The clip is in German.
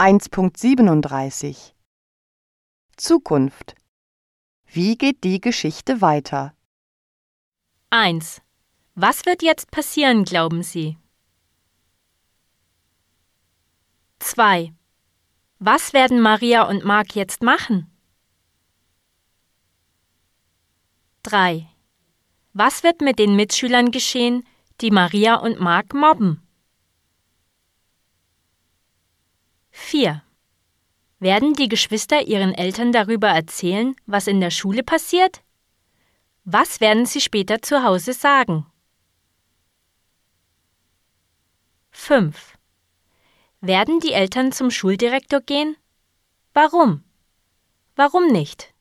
1.37 Zukunft Wie geht die Geschichte weiter? 1. Was wird jetzt passieren, glauben Sie? 2. Was werden Maria und Mark jetzt machen? 3. Was wird mit den Mitschülern geschehen, die Maria und Mark mobben? 4. Werden die Geschwister ihren Eltern darüber erzählen, was in der Schule passiert? Was werden sie später zu Hause sagen? 5. Werden die Eltern zum Schuldirektor gehen? Warum? Warum nicht?